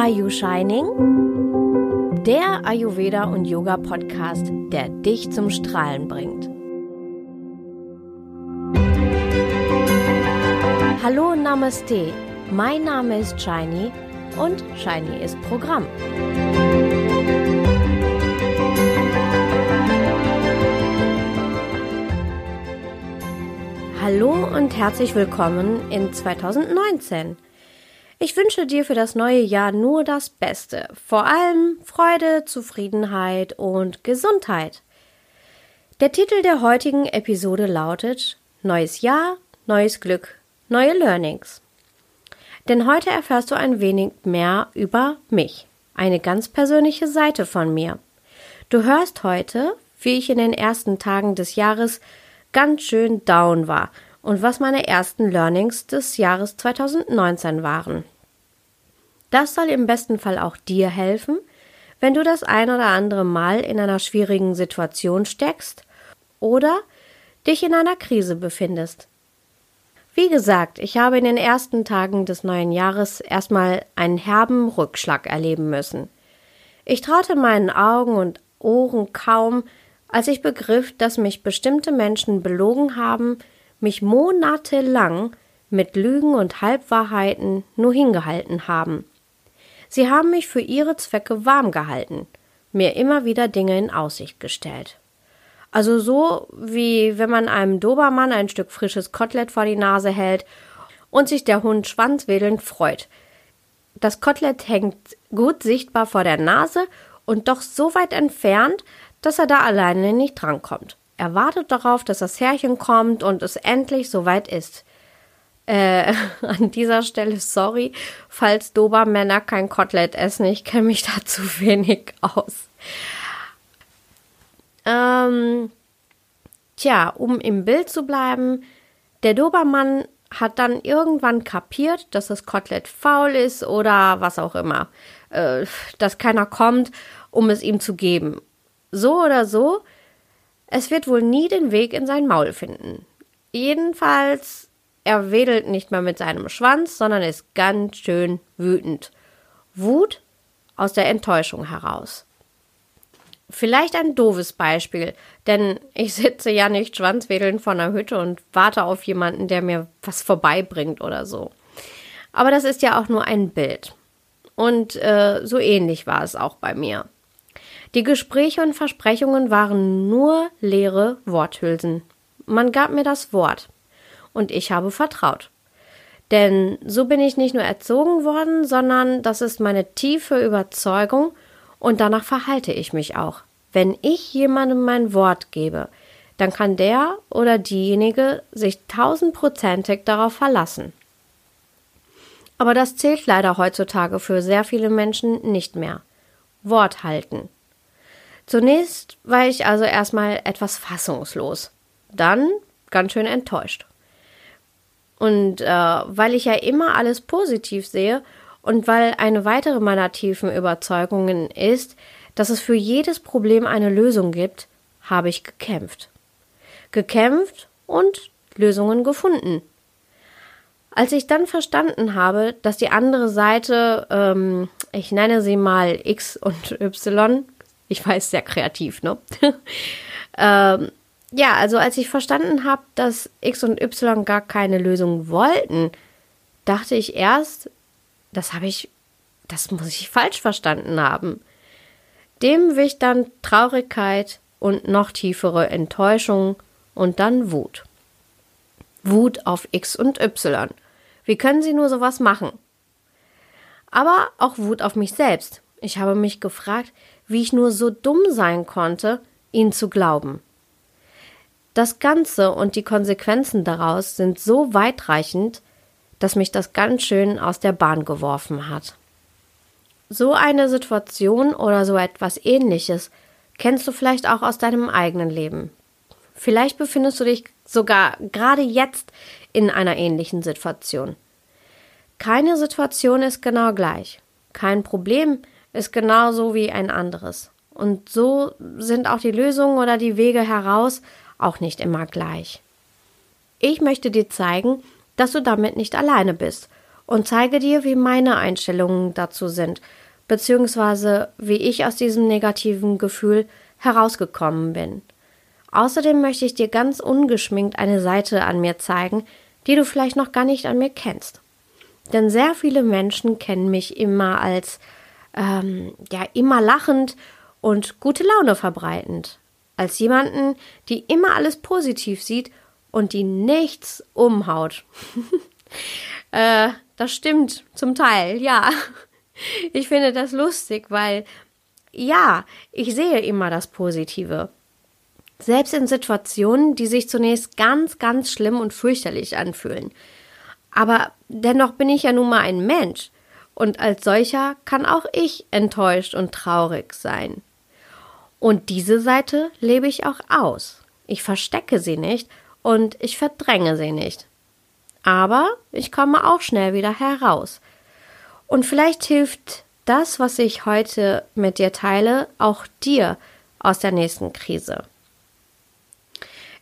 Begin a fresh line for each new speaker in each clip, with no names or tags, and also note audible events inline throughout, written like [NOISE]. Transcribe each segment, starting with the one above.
Are You Shining? Der Ayurveda und Yoga Podcast, der dich zum Strahlen bringt. Hallo Namaste, mein Name ist Shiny und Shiny ist Programm. Hallo und herzlich willkommen in 2019. Ich wünsche dir für das neue Jahr nur das Beste, vor allem Freude, Zufriedenheit und Gesundheit. Der Titel der heutigen Episode lautet Neues Jahr, neues Glück, neue Learnings. Denn heute erfährst du ein wenig mehr über mich, eine ganz persönliche Seite von mir. Du hörst heute, wie ich in den ersten Tagen des Jahres ganz schön down war und was meine ersten Learnings des Jahres 2019 waren. Das soll im besten Fall auch dir helfen, wenn du das ein oder andere Mal in einer schwierigen Situation steckst oder dich in einer Krise befindest. Wie gesagt, ich habe in den ersten Tagen des neuen Jahres erstmal einen herben Rückschlag erleben müssen. Ich traute meinen Augen und Ohren kaum, als ich begriff, dass mich bestimmte Menschen belogen haben, mich monatelang mit Lügen und Halbwahrheiten nur hingehalten haben. Sie haben mich für ihre Zwecke warm gehalten, mir immer wieder Dinge in Aussicht gestellt. Also so wie wenn man einem Dobermann ein Stück frisches Kotelett vor die Nase hält und sich der Hund schwanzwedelnd freut. Das Kotelett hängt gut sichtbar vor der Nase und doch so weit entfernt, dass er da alleine nicht drankommt. Er wartet darauf, dass das Herrchen kommt und es endlich soweit ist. Äh, [LAUGHS] an dieser Stelle sorry, falls Dobermänner kein Kotelett essen. Ich kenne mich da zu wenig aus. Ähm, tja, um im Bild zu bleiben, der Dobermann hat dann irgendwann kapiert, dass das Kotelett faul ist oder was auch immer, äh, dass keiner kommt, um es ihm zu geben. So oder so, es wird wohl nie den Weg in sein Maul finden. Jedenfalls, er wedelt nicht mehr mit seinem Schwanz, sondern ist ganz schön wütend. Wut aus der Enttäuschung heraus. Vielleicht ein doofes Beispiel, denn ich sitze ja nicht schwanzwedelnd vor einer Hütte und warte auf jemanden, der mir was vorbeibringt oder so. Aber das ist ja auch nur ein Bild. Und äh, so ähnlich war es auch bei mir. Die Gespräche und Versprechungen waren nur leere Worthülsen. Man gab mir das Wort. Und ich habe vertraut. Denn so bin ich nicht nur erzogen worden, sondern das ist meine tiefe Überzeugung und danach verhalte ich mich auch. Wenn ich jemandem mein Wort gebe, dann kann der oder diejenige sich tausendprozentig darauf verlassen. Aber das zählt leider heutzutage für sehr viele Menschen nicht mehr. Wort halten. Zunächst war ich also erstmal etwas fassungslos, dann ganz schön enttäuscht. Und äh, weil ich ja immer alles positiv sehe und weil eine weitere meiner tiefen Überzeugungen ist, dass es für jedes Problem eine Lösung gibt, habe ich gekämpft. Gekämpft und Lösungen gefunden. Als ich dann verstanden habe, dass die andere Seite, ähm, ich nenne sie mal X und Y, ich weiß, sehr kreativ, ne? [LAUGHS] ähm, ja, also als ich verstanden habe, dass X und Y gar keine Lösung wollten, dachte ich erst, das habe ich, das muss ich falsch verstanden haben. Dem wich dann Traurigkeit und noch tiefere Enttäuschung und dann Wut. Wut auf X und Y. Wie können sie nur sowas machen? Aber auch Wut auf mich selbst. Ich habe mich gefragt, wie ich nur so dumm sein konnte, ihn zu glauben. Das Ganze und die Konsequenzen daraus sind so weitreichend, dass mich das ganz schön aus der Bahn geworfen hat. So eine Situation oder so etwas ähnliches kennst du vielleicht auch aus deinem eigenen Leben. Vielleicht befindest du dich sogar gerade jetzt in einer ähnlichen Situation. Keine Situation ist genau gleich. Kein Problem ist genauso wie ein anderes. Und so sind auch die Lösungen oder die Wege heraus auch nicht immer gleich. Ich möchte dir zeigen, dass du damit nicht alleine bist und zeige dir, wie meine Einstellungen dazu sind, beziehungsweise wie ich aus diesem negativen Gefühl herausgekommen bin. Außerdem möchte ich dir ganz ungeschminkt eine Seite an mir zeigen, die du vielleicht noch gar nicht an mir kennst. Denn sehr viele Menschen kennen mich immer als ähm, ja immer lachend und gute Laune verbreitend, als jemanden, die immer alles positiv sieht und die nichts umhaut. [LAUGHS] äh, das stimmt zum Teil, ja. [LAUGHS] Ich finde das lustig, weil ja, ich sehe immer das Positive. Selbst in Situationen, die sich zunächst ganz, ganz schlimm und fürchterlich anfühlen. Aber dennoch bin ich ja nun mal ein Mensch. Und als solcher kann auch ich enttäuscht und traurig sein. Und diese Seite lebe ich auch aus. Ich verstecke sie nicht und ich verdränge sie nicht. Aber ich komme auch schnell wieder heraus. Und vielleicht hilft das, was ich heute mit dir teile, auch dir aus der nächsten Krise.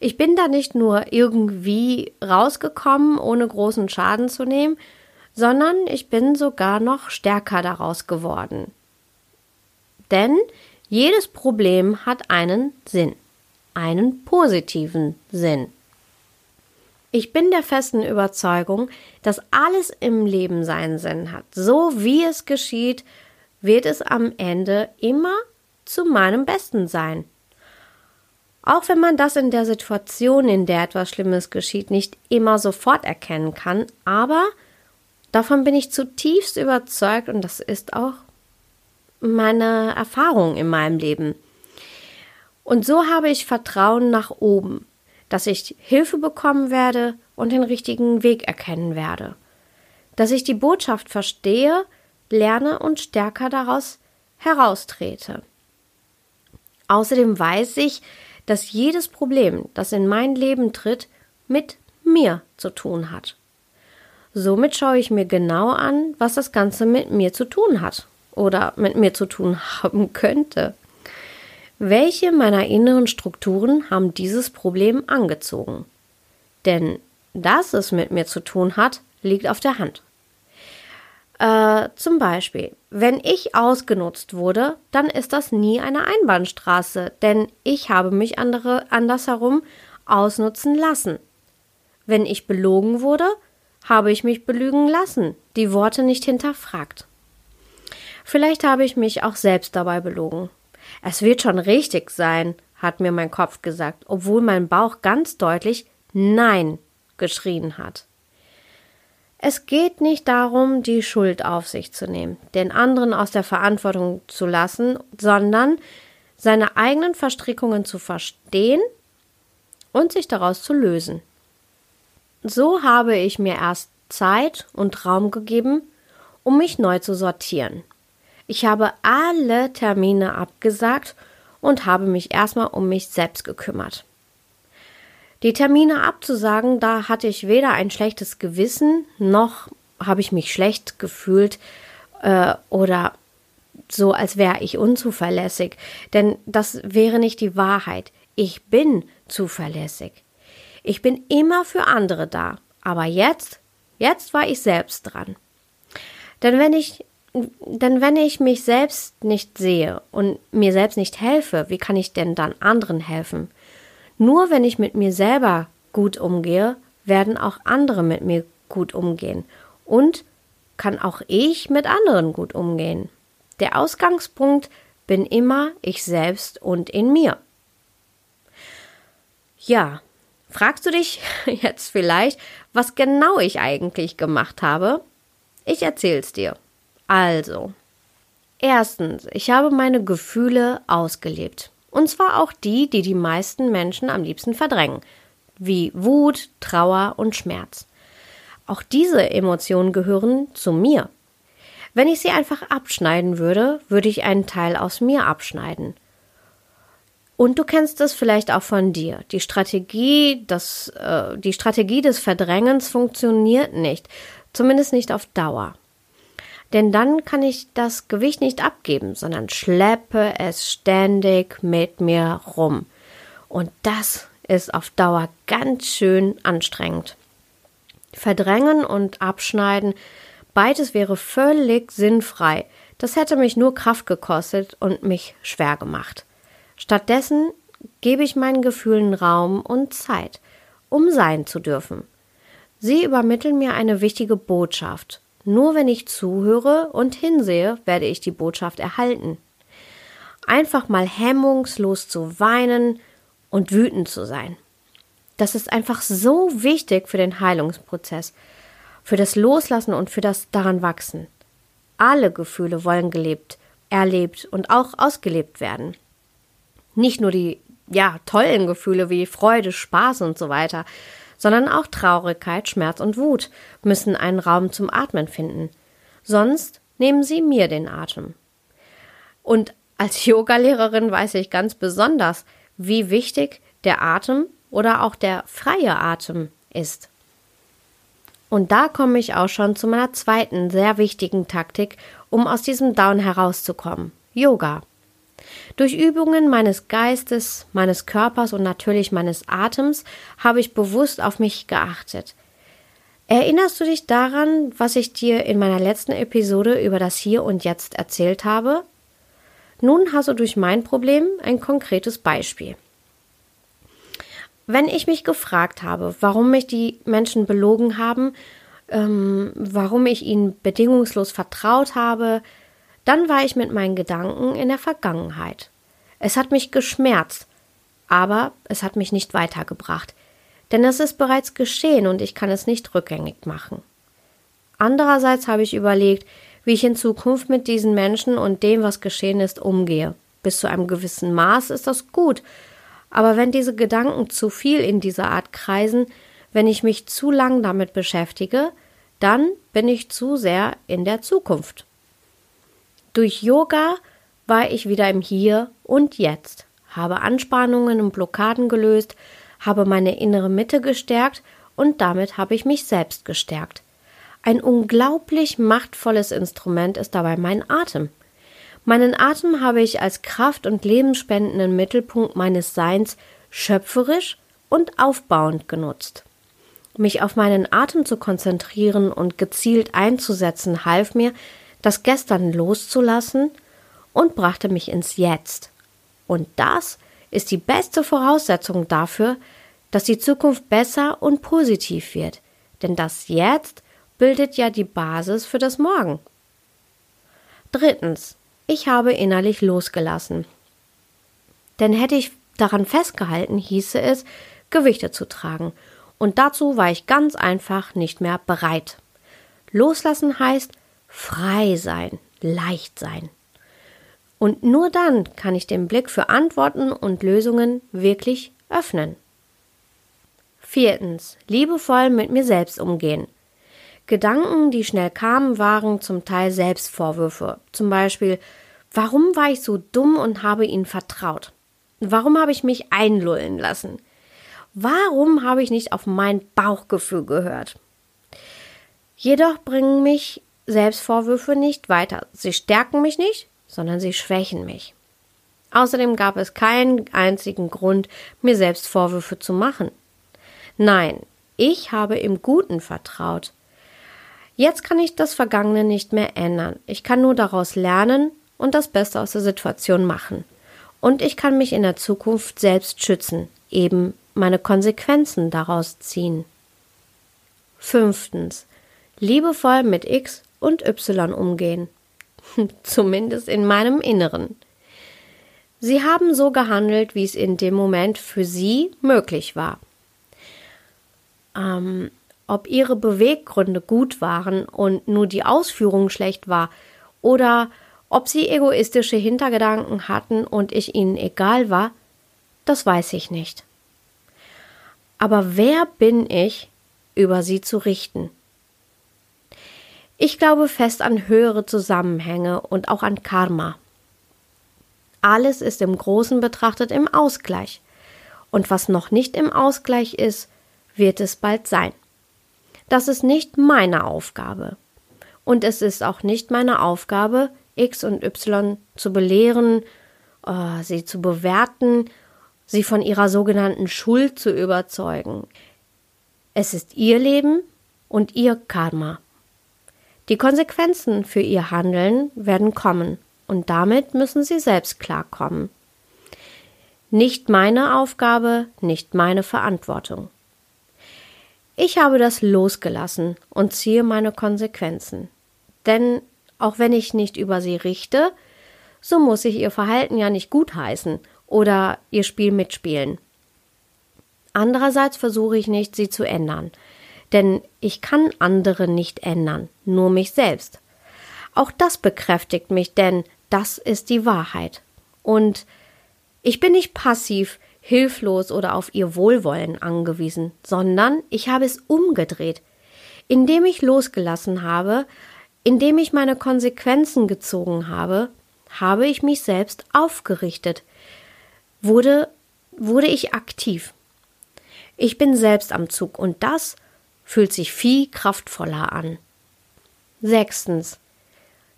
Ich bin da nicht nur irgendwie rausgekommen, ohne großen Schaden zu nehmen, sondern ich bin sogar noch stärker daraus geworden. Denn jedes Problem hat einen Sinn, einen positiven Sinn. Ich bin der festen Überzeugung, dass alles im Leben seinen Sinn hat. So wie es geschieht, wird es am Ende immer zu meinem Besten sein. Auch wenn man das in der Situation, in der etwas Schlimmes geschieht, nicht immer sofort erkennen kann, aber davon bin ich zutiefst überzeugt und das ist auch meine Erfahrung in meinem Leben. Und so habe ich Vertrauen nach oben, dass ich Hilfe bekommen werde und den richtigen Weg erkennen werde, dass ich die Botschaft verstehe, lerne und stärker daraus heraustrete. Außerdem weiß ich, dass jedes Problem, das in mein Leben tritt, mit mir zu tun hat. Somit schaue ich mir genau an, was das Ganze mit mir zu tun hat oder mit mir zu tun [LAUGHS] haben könnte. Welche meiner inneren Strukturen haben dieses Problem angezogen? Denn dass es mit mir zu tun hat, liegt auf der Hand. Äh, zum Beispiel, wenn ich ausgenutzt wurde, dann ist das nie eine Einbahnstraße, denn ich habe mich andere andersherum ausnutzen lassen. Wenn ich belogen wurde, habe ich mich belügen lassen, die Worte nicht hinterfragt. Vielleicht habe ich mich auch selbst dabei belogen. Es wird schon richtig sein, hat mir mein Kopf gesagt, obwohl mein Bauch ganz deutlich Nein geschrien hat. Es geht nicht darum, die Schuld auf sich zu nehmen, den anderen aus der Verantwortung zu lassen, sondern seine eigenen Verstrickungen zu verstehen und sich daraus zu lösen. So habe ich mir erst Zeit und Raum gegeben, um mich neu zu sortieren. Ich habe alle Termine abgesagt und habe mich erstmal um mich selbst gekümmert. Die Termine abzusagen, da hatte ich weder ein schlechtes Gewissen, noch habe ich mich schlecht gefühlt äh, oder so, als wäre ich unzuverlässig. Denn das wäre nicht die Wahrheit. Ich bin zuverlässig. Ich bin immer für andere da. Aber jetzt, jetzt war ich selbst dran. Denn wenn ich, denn wenn ich mich selbst nicht sehe und mir selbst nicht helfe, wie kann ich denn dann anderen helfen? Nur wenn ich mit mir selber gut umgehe, werden auch andere mit mir gut umgehen und kann auch ich mit anderen gut umgehen. Der Ausgangspunkt bin immer ich selbst und in mir. Ja, fragst du dich [LAUGHS] jetzt vielleicht, was genau ich eigentlich gemacht habe? Ich erzähl's dir. Also, erstens, ich habe meine Gefühle ausgelebt. Und zwar auch die, die die meisten Menschen am liebsten verdrängen, wie Wut, Trauer und Schmerz. Auch diese Emotionen gehören zu mir. Wenn ich sie einfach abschneiden würde, würde ich einen Teil aus mir abschneiden. Und du kennst es vielleicht auch von dir. Die Strategie, das, äh, die Strategie des Verdrängens funktioniert nicht, zumindest nicht auf Dauer. Denn dann kann ich das Gewicht nicht abgeben, sondern schleppe es ständig mit mir rum. Und das ist auf Dauer ganz schön anstrengend. Verdrängen und abschneiden Beides wäre völlig sinnfrei. Das hätte mich nur Kraft gekostet und mich schwer gemacht. Stattdessen gebe ich meinen Gefühlen Raum und Zeit, um sein zu dürfen. Sie übermitteln mir eine wichtige Botschaft. Nur wenn ich zuhöre und hinsehe, werde ich die Botschaft erhalten. Einfach mal hemmungslos zu weinen und wütend zu sein. Das ist einfach so wichtig für den Heilungsprozess, für das Loslassen und für das daran wachsen. Alle Gefühle wollen gelebt, erlebt und auch ausgelebt werden. Nicht nur die ja, tollen Gefühle wie Freude, Spaß und so weiter, sondern auch Traurigkeit, Schmerz und Wut müssen einen Raum zum Atmen finden. Sonst nehmen sie mir den Atem. Und als [LAUGHS] Yogalehrerin weiß ich ganz besonders, wie wichtig der Atem oder auch der freie Atem ist. Und da komme ich auch schon zu meiner zweiten sehr wichtigen Taktik, um aus diesem Down herauszukommen. Yoga. Durch Übungen meines Geistes, meines Körpers und natürlich meines Atems habe ich bewusst auf mich geachtet. Erinnerst du dich daran, was ich dir in meiner letzten Episode über das Hier und Jetzt erzählt habe? Nun hast du durch mein Problem ein konkretes Beispiel. Wenn ich mich gefragt habe, warum mich die Menschen belogen haben, ähm, warum ich ihnen bedingungslos vertraut habe, dann war ich mit meinen Gedanken in der Vergangenheit. Es hat mich geschmerzt, aber es hat mich nicht weitergebracht, denn es ist bereits geschehen und ich kann es nicht rückgängig machen. Andererseits habe ich überlegt, wie ich in Zukunft mit diesen Menschen und dem, was geschehen ist, umgehe. Bis zu einem gewissen Maß ist das gut, aber wenn diese Gedanken zu viel in dieser Art kreisen, wenn ich mich zu lang damit beschäftige, dann bin ich zu sehr in der Zukunft. Durch Yoga war ich wieder im Hier und Jetzt, habe Anspannungen und Blockaden gelöst, habe meine innere Mitte gestärkt und damit habe ich mich selbst gestärkt. Ein unglaublich machtvolles Instrument ist dabei mein Atem. Meinen Atem habe ich als Kraft und lebensspendenden Mittelpunkt meines Seins schöpferisch und aufbauend genutzt. Mich auf meinen Atem zu konzentrieren und gezielt einzusetzen half mir, das Gestern loszulassen und brachte mich ins Jetzt. Und das ist die beste Voraussetzung dafür, dass die Zukunft besser und positiv wird. Denn das Jetzt bildet ja die Basis für das Morgen. Drittens, ich habe innerlich losgelassen. Denn hätte ich daran festgehalten, hieße es, Gewichte zu tragen. Und dazu war ich ganz einfach nicht mehr bereit. Loslassen heißt, frei sein, leicht sein. Und nur dann kann ich den Blick für Antworten und Lösungen wirklich öffnen. Viertens, liebevoll mit mir selbst umgehen. Gedanken, die schnell kamen, waren zum Teil Selbstvorwürfe. Zum Beispiel, warum war ich so dumm und habe ihnen vertraut? Warum habe ich mich einlullen lassen? Warum habe ich nicht auf mein Bauchgefühl gehört? Jedoch bringen mich Selbstvorwürfe nicht weiter. Sie stärken mich nicht, sondern sie schwächen mich. Außerdem gab es keinen einzigen Grund, mir selbst Vorwürfe zu machen. Nein, ich habe im Guten vertraut. Jetzt kann ich das Vergangene nicht mehr ändern. Ich kann nur daraus lernen und das Beste aus der Situation machen. Und ich kann mich in der Zukunft selbst schützen, eben meine Konsequenzen daraus ziehen. Fünftens. Liebevoll mit X und Y umgehen. [LAUGHS] Zumindest in meinem Inneren. Sie haben so gehandelt, wie es in dem Moment für sie möglich war. Ähm, ob ihre Beweggründe gut waren und nur die Ausführung schlecht war, oder ob sie egoistische Hintergedanken hatten und ich ihnen egal war, das weiß ich nicht. Aber wer bin ich, über sie zu richten? Ich glaube fest an höhere Zusammenhänge und auch an Karma. Alles ist im Großen betrachtet im Ausgleich. Und was noch nicht im Ausgleich ist, wird es bald sein. Das ist nicht meine Aufgabe. Und es ist auch nicht meine Aufgabe, X und Y zu belehren, äh, sie zu bewerten, sie von ihrer sogenannten Schuld zu überzeugen. Es ist ihr Leben und ihr Karma. Die Konsequenzen für ihr Handeln werden kommen und damit müssen sie selbst klarkommen. Nicht meine Aufgabe, nicht meine Verantwortung. Ich habe das losgelassen und ziehe meine Konsequenzen. Denn auch wenn ich nicht über sie richte, so muss ich ihr Verhalten ja nicht gutheißen oder ihr Spiel mitspielen. Andererseits versuche ich nicht, sie zu ändern, denn ich kann andere nicht ändern, nur mich selbst. Auch das bekräftigt mich, denn das ist die Wahrheit. Und ich bin nicht passiv, hilflos oder auf ihr Wohlwollen angewiesen, sondern ich habe es umgedreht. Indem ich losgelassen habe, indem ich meine Konsequenzen gezogen habe, habe ich mich selbst aufgerichtet, wurde, wurde ich aktiv. Ich bin selbst am Zug und das fühlt sich viel kraftvoller an. Sechstens.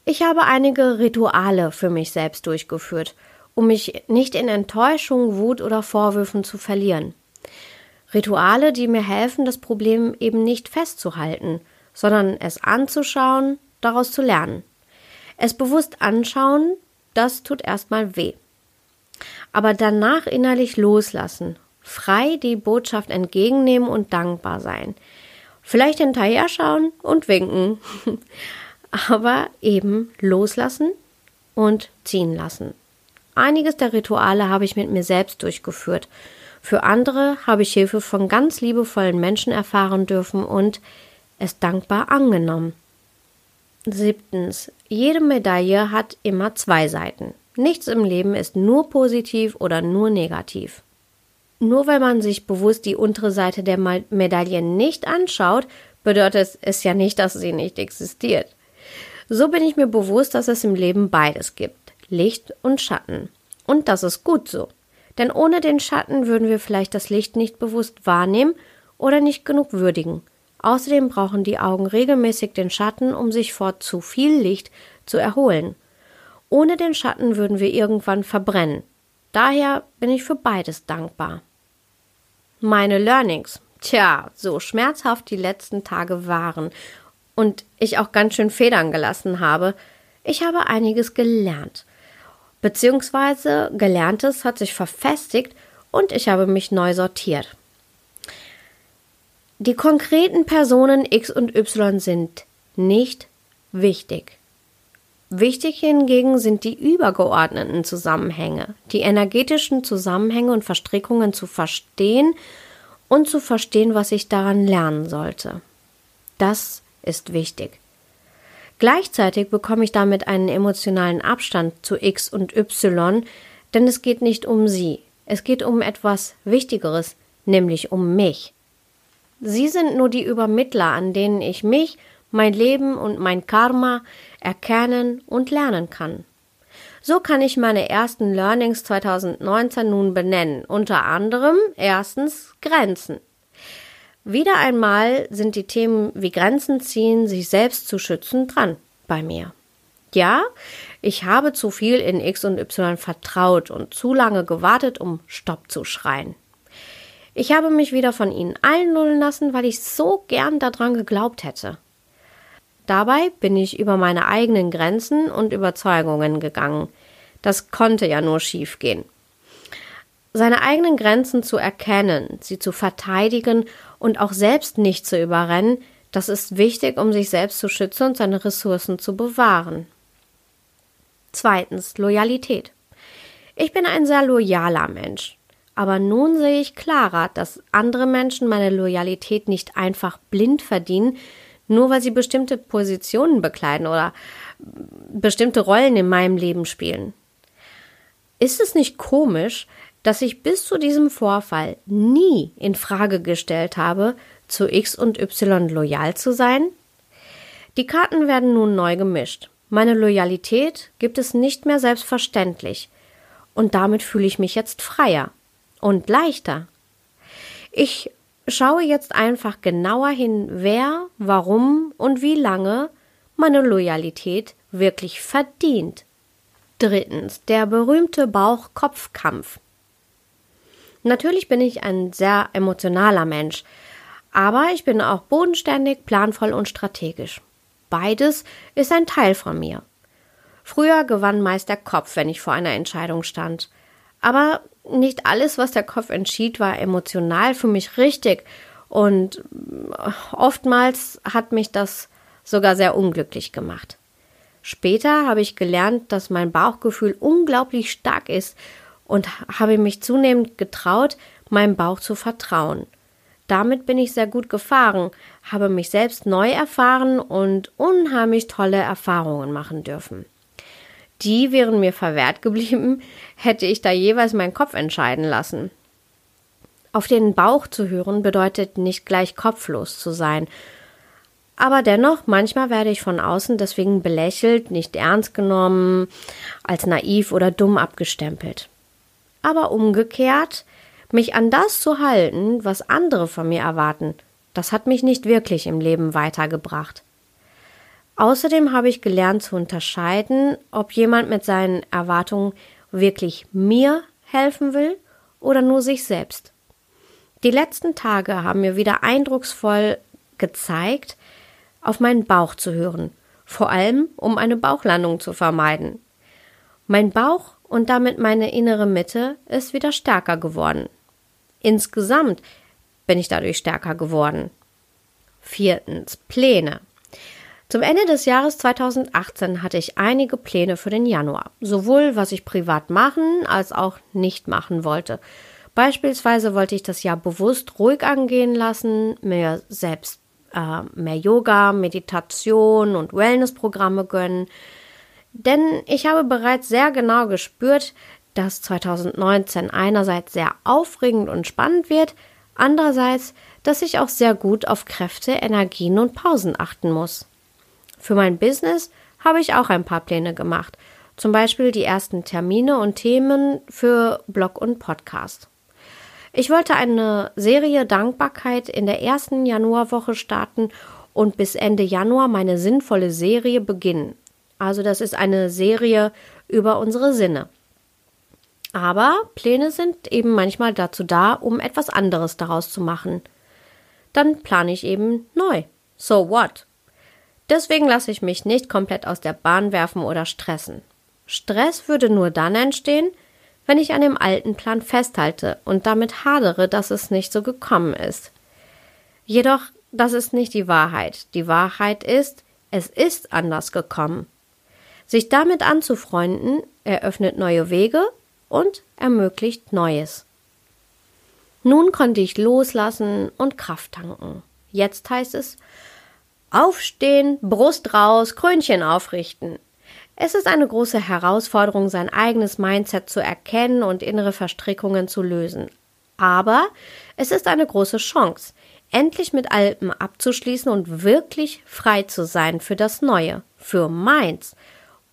Ich habe einige Rituale für mich selbst durchgeführt, um mich nicht in Enttäuschung, Wut oder Vorwürfen zu verlieren. Rituale, die mir helfen, das Problem eben nicht festzuhalten, sondern es anzuschauen, daraus zu lernen. Es bewusst anschauen, das tut erstmal weh. Aber danach innerlich loslassen, frei die Botschaft entgegennehmen und dankbar sein. Vielleicht hinterher schauen und winken. [LAUGHS] Aber eben loslassen und ziehen lassen. Einiges der Rituale habe ich mit mir selbst durchgeführt. Für andere habe ich Hilfe von ganz liebevollen Menschen erfahren dürfen und es dankbar angenommen. Siebtens. Jede Medaille hat immer zwei Seiten. Nichts im Leben ist nur positiv oder nur negativ. Nur weil man sich bewusst die untere Seite der Medaille nicht anschaut, bedeutet es ja nicht, dass sie nicht existiert. So bin ich mir bewusst, dass es im Leben beides gibt. Licht und Schatten. Und das ist gut so. Denn ohne den Schatten würden wir vielleicht das Licht nicht bewusst wahrnehmen oder nicht genug würdigen. Außerdem brauchen die Augen regelmäßig den Schatten, um sich vor zu viel Licht zu erholen. Ohne den Schatten würden wir irgendwann verbrennen. Daher bin ich für beides dankbar. Meine Learnings. Tja, so schmerzhaft die letzten Tage waren und ich auch ganz schön Federn gelassen habe, ich habe einiges gelernt. Beziehungsweise Gelerntes hat sich verfestigt und ich habe mich neu sortiert. Die konkreten Personen X und Y sind nicht wichtig. Wichtig hingegen sind die übergeordneten Zusammenhänge, die energetischen Zusammenhänge und Verstrickungen zu verstehen und zu verstehen, was ich daran lernen sollte. Das ist wichtig. Gleichzeitig bekomme ich damit einen emotionalen Abstand zu X und Y, denn es geht nicht um sie, es geht um etwas Wichtigeres, nämlich um mich. Sie sind nur die Übermittler, an denen ich mich, mein Leben und mein Karma erkennen und lernen kann. So kann ich meine ersten Learnings 2019 nun benennen, unter anderem erstens Grenzen. Wieder einmal sind die Themen wie Grenzen ziehen, sich selbst zu schützen, dran bei mir. Ja, ich habe zu viel in X und Y vertraut und zu lange gewartet, um Stopp zu schreien. Ich habe mich wieder von ihnen einlullen lassen, weil ich so gern daran geglaubt hätte. Dabei bin ich über meine eigenen Grenzen und Überzeugungen gegangen. Das konnte ja nur schiefgehen. Seine eigenen Grenzen zu erkennen, sie zu verteidigen und auch selbst nicht zu überrennen, das ist wichtig, um sich selbst zu schützen und seine Ressourcen zu bewahren. Zweitens Loyalität. Ich bin ein sehr loyaler Mensch. Aber nun sehe ich klarer, dass andere Menschen meine Loyalität nicht einfach blind verdienen, nur weil sie bestimmte Positionen bekleiden oder bestimmte Rollen in meinem Leben spielen. Ist es nicht komisch, dass ich bis zu diesem Vorfall nie in Frage gestellt habe, zu X und Y loyal zu sein? Die Karten werden nun neu gemischt. Meine Loyalität gibt es nicht mehr selbstverständlich. Und damit fühle ich mich jetzt freier und leichter. Ich schaue jetzt einfach genauer hin, wer, warum und wie lange meine Loyalität wirklich verdient. Drittens, der berühmte Bauch-Kopf-Kampf. Natürlich bin ich ein sehr emotionaler Mensch, aber ich bin auch bodenständig, planvoll und strategisch. Beides ist ein Teil von mir. Früher gewann meist der Kopf, wenn ich vor einer Entscheidung stand. Aber nicht alles, was der Kopf entschied, war emotional für mich richtig. Und oftmals hat mich das sogar sehr unglücklich gemacht. Später habe ich gelernt, dass mein Bauchgefühl unglaublich stark ist und habe mich zunehmend getraut, meinem Bauch zu vertrauen. Damit bin ich sehr gut gefahren, habe mich selbst neu erfahren und unheimlich tolle Erfahrungen machen dürfen. Die wären mir verwehrt geblieben, hätte ich da jeweils meinen Kopf entscheiden lassen. Auf den Bauch zu hören bedeutet nicht gleich kopflos zu sein. Aber dennoch, manchmal werde ich von außen deswegen belächelt, nicht ernst genommen, als naiv oder dumm abgestempelt. Aber umgekehrt, mich an das zu halten, was andere von mir erwarten, das hat mich nicht wirklich im Leben weitergebracht. Außerdem habe ich gelernt zu unterscheiden, ob jemand mit seinen Erwartungen wirklich mir helfen will oder nur sich selbst. Die letzten Tage haben mir wieder eindrucksvoll gezeigt, auf meinen Bauch zu hören, vor allem um eine Bauchlandung zu vermeiden. Mein Bauch und damit meine innere Mitte ist wieder stärker geworden. Insgesamt bin ich dadurch stärker geworden. Viertens Pläne. Zum Ende des Jahres 2018 hatte ich einige Pläne für den Januar, sowohl was ich privat machen als auch nicht machen wollte. Beispielsweise wollte ich das Jahr bewusst ruhig angehen lassen, mir selbst äh, mehr Yoga, Meditation und Wellnessprogramme gönnen, denn ich habe bereits sehr genau gespürt, dass 2019 einerseits sehr aufregend und spannend wird, andererseits, dass ich auch sehr gut auf Kräfte, Energien und Pausen achten muss. Für mein Business habe ich auch ein paar Pläne gemacht, zum Beispiel die ersten Termine und Themen für Blog und Podcast. Ich wollte eine Serie Dankbarkeit in der ersten Januarwoche starten und bis Ende Januar meine sinnvolle Serie beginnen. Also das ist eine Serie über unsere Sinne. Aber Pläne sind eben manchmal dazu da, um etwas anderes daraus zu machen. Dann plane ich eben neu. So what? Deswegen lasse ich mich nicht komplett aus der Bahn werfen oder stressen. Stress würde nur dann entstehen, wenn ich an dem alten Plan festhalte und damit hadere, dass es nicht so gekommen ist. Jedoch, das ist nicht die Wahrheit. Die Wahrheit ist, es ist anders gekommen. Sich damit anzufreunden, eröffnet neue Wege und ermöglicht Neues. Nun konnte ich loslassen und Kraft tanken. Jetzt heißt es, Aufstehen, Brust raus, Krönchen aufrichten. Es ist eine große Herausforderung, sein eigenes Mindset zu erkennen und innere Verstrickungen zu lösen. Aber es ist eine große Chance, endlich mit Alpen abzuschließen und wirklich frei zu sein für das Neue, für meins.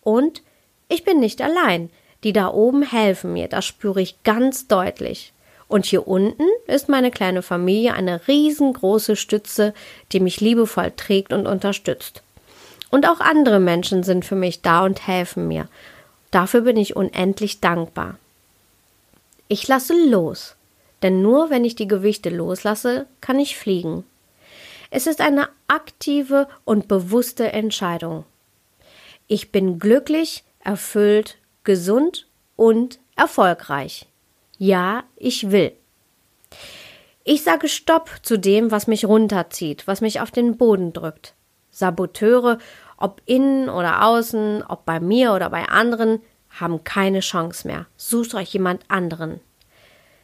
Und ich bin nicht allein. Die da oben helfen mir, das spüre ich ganz deutlich. Und hier unten ist meine kleine Familie eine riesengroße Stütze, die mich liebevoll trägt und unterstützt. Und auch andere Menschen sind für mich da und helfen mir. Dafür bin ich unendlich dankbar. Ich lasse los, denn nur wenn ich die Gewichte loslasse, kann ich fliegen. Es ist eine aktive und bewusste Entscheidung. Ich bin glücklich, erfüllt, gesund und erfolgreich. Ja, ich will. Ich sage Stopp zu dem, was mich runterzieht, was mich auf den Boden drückt. Saboteure, ob innen oder außen, ob bei mir oder bei anderen, haben keine Chance mehr. Sucht euch jemand anderen.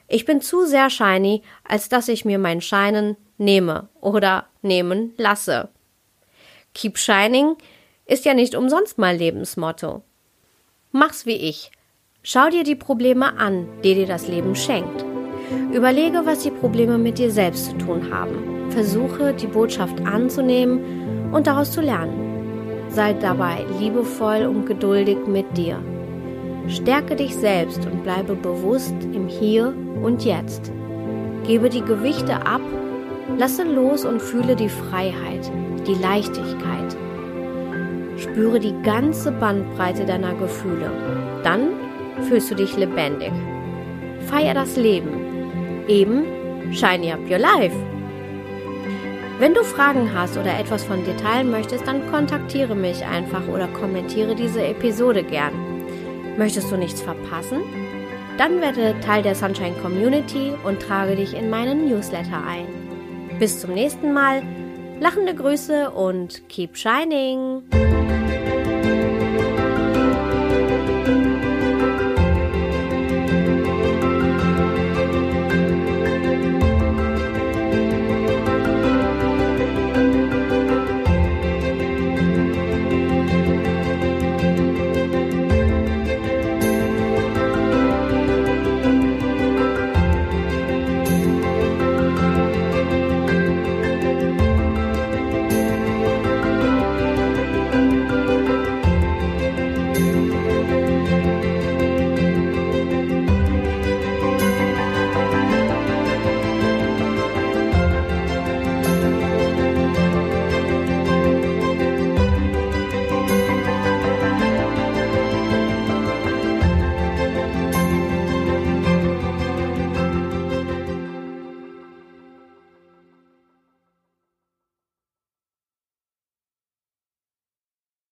Ich bin zu sehr shiny, als dass ich mir mein Scheinen nehme oder nehmen lasse. Keep shining ist ja nicht umsonst mein Lebensmotto. Mach's wie ich. Schau dir die Probleme an, die dir das Leben schenkt. Überlege, was die Probleme mit dir selbst zu tun haben. Versuche, die Botschaft anzunehmen und daraus zu lernen. Sei dabei liebevoll und geduldig mit dir. Stärke dich selbst und bleibe bewusst im Hier und Jetzt. Gebe die Gewichte ab, lasse los und fühle die Freiheit, die Leichtigkeit. Spüre die ganze Bandbreite deiner Gefühle. Dann fühlst du dich lebendig. Feier das Leben. Eben Shiny Up Your Life. Wenn du Fragen hast oder etwas von dir teilen möchtest, dann kontaktiere mich einfach oder kommentiere diese Episode gern. Möchtest du nichts verpassen? Dann werde Teil der Sunshine Community und trage dich in meinen Newsletter ein. Bis zum nächsten Mal. Lachende Grüße und keep shining!